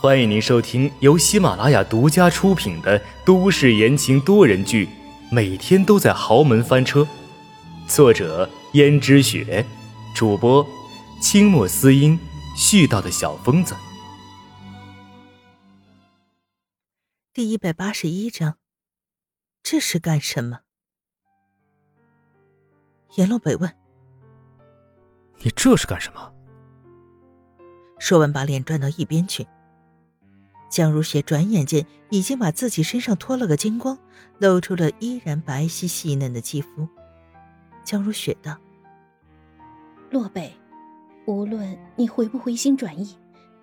欢迎您收听由喜马拉雅独家出品的都市言情多人剧《每天都在豪门翻车》，作者：胭脂雪，主播：清墨思音，絮叨的小疯子。第一百八十一章，这是干什么？阎洛北问：“你这是干什么？”说完，把脸转到一边去。江如雪转眼间已经把自己身上脱了个精光，露出了依然白皙细嫩的肌肤。江如雪道：“洛北，无论你回不回心转意，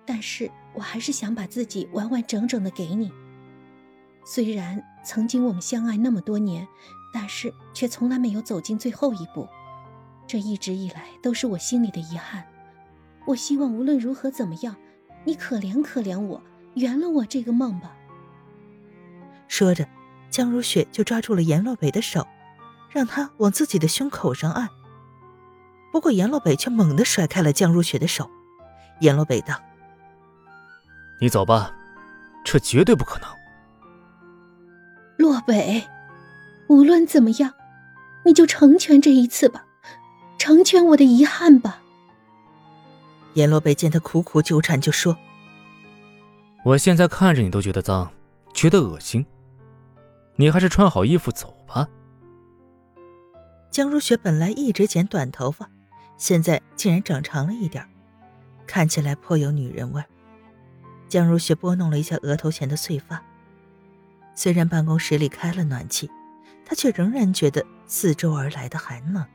但是我还是想把自己完完整整的给你。虽然曾经我们相爱那么多年，但是却从来没有走进最后一步，这一直以来都是我心里的遗憾。我希望无论如何怎么样，你可怜可怜我。”圆了我这个梦吧。说着，江如雪就抓住了阎洛北的手，让他往自己的胸口上按。不过阎洛北却猛地甩开了江如雪的手。阎洛北道：“你走吧，这绝对不可能。”洛北，无论怎么样，你就成全这一次吧，成全我的遗憾吧。阎洛北见他苦苦纠缠，就说。我现在看着你都觉得脏，觉得恶心。你还是穿好衣服走吧。江如雪本来一直剪短头发，现在竟然长长了一点，看起来颇有女人味。江如雪拨弄了一下额头前的碎发，虽然办公室里开了暖气，她却仍然觉得四周而来的寒冷。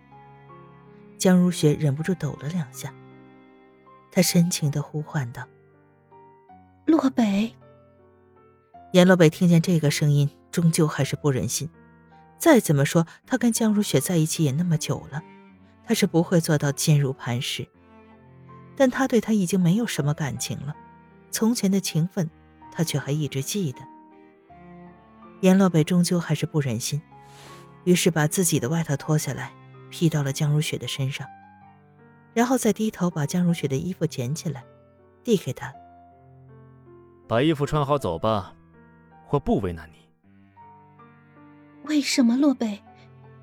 江如雪忍不住抖了两下，她深情的呼唤道。洛北，阎洛北听见这个声音，终究还是不忍心。再怎么说，他跟江如雪在一起也那么久了，他是不会做到坚如磐石。但他对她已经没有什么感情了，从前的情分，他却还一直记得。阎洛北终究还是不忍心，于是把自己的外套脱下来，披到了江如雪的身上，然后再低头把江如雪的衣服捡起来，递给她。把衣服穿好走吧，我不为难你。为什么洛北，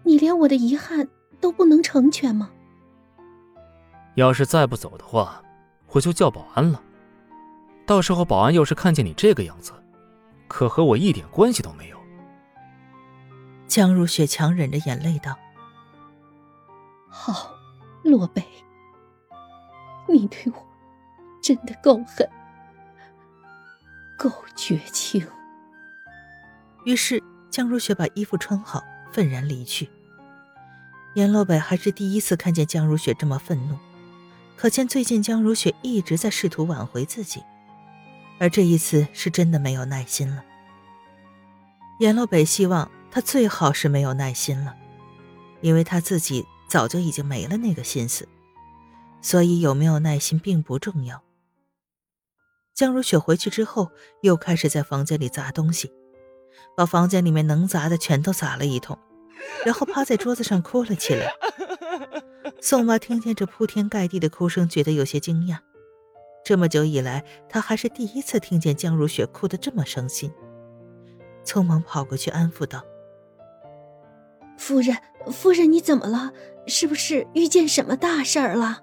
你连我的遗憾都不能成全吗？要是再不走的话，我就叫保安了。到时候保安要是看见你这个样子，可和我一点关系都没有。江如雪强忍着眼泪道：“好，洛北，你对我真的够狠。”够绝情。于是江如雪把衣服穿好，愤然离去。阎洛北还是第一次看见江如雪这么愤怒，可见最近江如雪一直在试图挽回自己，而这一次是真的没有耐心了。阎洛北希望他最好是没有耐心了，因为他自己早就已经没了那个心思，所以有没有耐心并不重要。江如雪回去之后，又开始在房间里砸东西，把房间里面能砸的全都砸了一通，然后趴在桌子上哭了起来。宋妈听见这铺天盖地的哭声，觉得有些惊讶。这么久以来，她还是第一次听见江如雪哭得这么伤心，匆忙跑过去安抚道：“夫人，夫人，你怎么了？是不是遇见什么大事儿了？”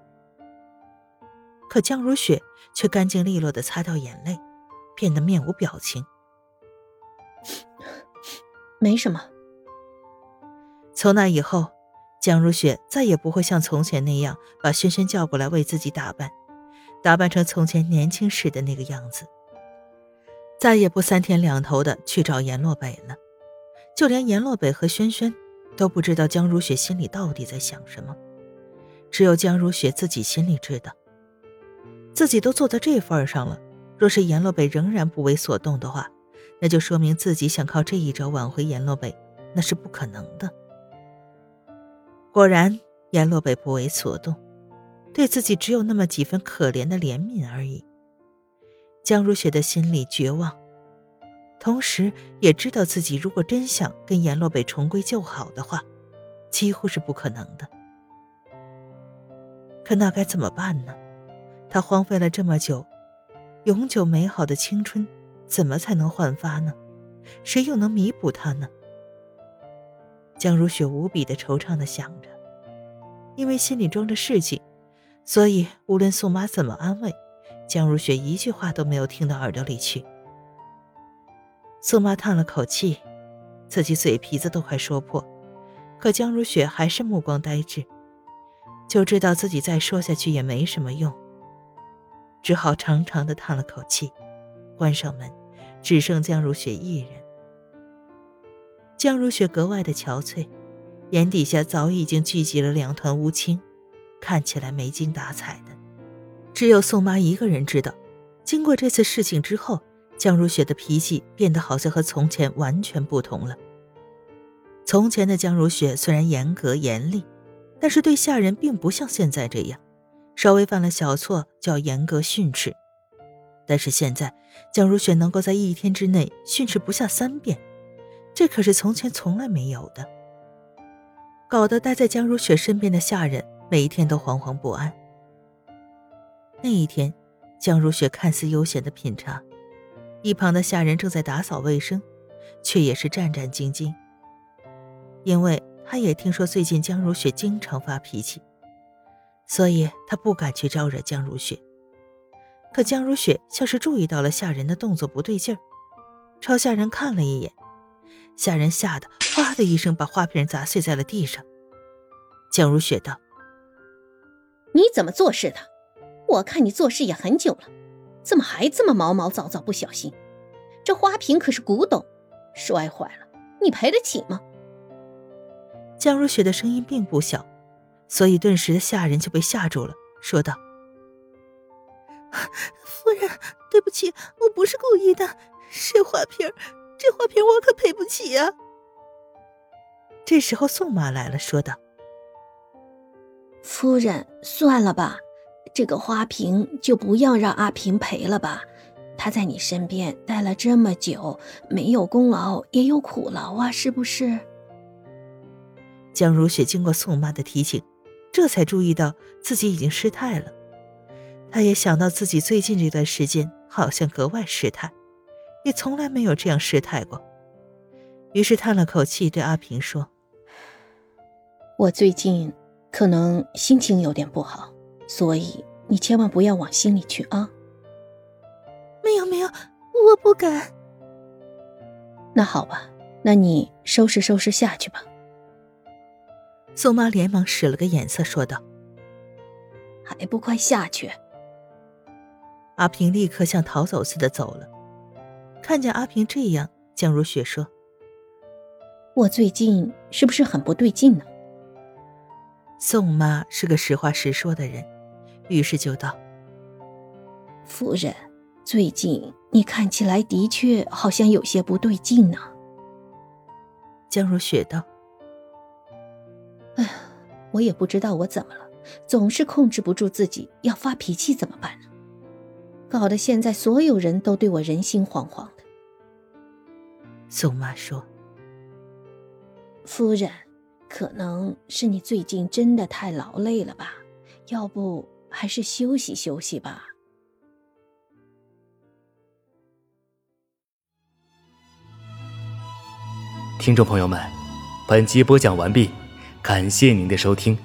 可江如雪却干净利落的擦掉眼泪，变得面无表情。没什么。从那以后，江如雪再也不会像从前那样把轩轩叫过来为自己打扮，打扮成从前年轻时的那个样子。再也不三天两头的去找阎洛北了，就连阎洛北和轩轩都不知道江如雪心里到底在想什么，只有江如雪自己心里知道。自己都做到这份上了，若是阎洛北仍然不为所动的话，那就说明自己想靠这一招挽回阎洛北，那是不可能的。果然，阎洛北不为所动，对自己只有那么几分可怜的怜悯而已。江如雪的心里绝望，同时也知道自己如果真想跟阎洛北重归旧好的话，几乎是不可能的。可那该怎么办呢？他荒废了这么久，永久美好的青春，怎么才能焕发呢？谁又能弥补他呢？江如雪无比的惆怅的想着，因为心里装着事情，所以无论宋妈怎么安慰，江如雪一句话都没有听到耳朵里去。宋妈叹了口气，自己嘴皮子都快说破，可江如雪还是目光呆滞，就知道自己再说下去也没什么用，只好长长的叹了口气，关上门，只剩江如雪一人。江如雪格外的憔悴，眼底下早已经聚集了两团乌青，看起来没精打采的。只有宋妈一个人知道，经过这次事情之后，江如雪的脾气变得好像和从前完全不同了。从前的江如雪虽然严格严厉，但是对下人并不像现在这样，稍微犯了小错就要严格训斥。但是现在，江如雪能够在一天之内训斥不下三遍。这可是从前从来没有的，搞得待在江如雪身边的下人每一天都惶惶不安。那一天，江如雪看似悠闲的品茶，一旁的下人正在打扫卫生，却也是战战兢兢，因为他也听说最近江如雪经常发脾气，所以他不敢去招惹江如雪。可江如雪像是注意到了下人的动作不对劲儿，朝下人看了一眼。下人吓得“哗”的一声，把花瓶砸碎在了地上。江如雪道：“你怎么做事的？我看你做事也很久了，怎么还这么毛毛躁躁、不小心？这花瓶可是古董，摔坏了你赔得起吗？”江如雪的声音并不小，所以顿时的下人就被吓住了，说道：“夫人，对不起，我不是故意的，是花瓶。”这花瓶我可赔不起呀！这时候宋妈来了，说道：“夫人，算了吧，这个花瓶就不要让阿平赔了吧。他在你身边待了这么久，没有功劳也有苦劳啊，是不是？”江如雪经过宋妈的提醒，这才注意到自己已经失态了。他也想到自己最近这段时间好像格外失态。也从来没有这样失态过，于是叹了口气，对阿平说：“我最近可能心情有点不好，所以你千万不要往心里去啊。”“没有没有，我不敢。”“那好吧，那你收拾收拾下去吧。”宋妈连忙使了个眼色，说道：“还不快下去！”阿平立刻像逃走似的走了。看见阿平这样，江如雪说：“我最近是不是很不对劲呢？”宋妈是个实话实说的人，于是就道：“夫人，最近你看起来的确好像有些不对劲呢。”江如雪道：“哎呀，我也不知道我怎么了，总是控制不住自己要发脾气，怎么办呢？”搞得现在所有人都对我人心惶惶的。宋妈说：“夫人，可能是你最近真的太劳累了吧？要不还是休息休息吧。”听众朋友们，本集播讲完毕，感谢您的收听。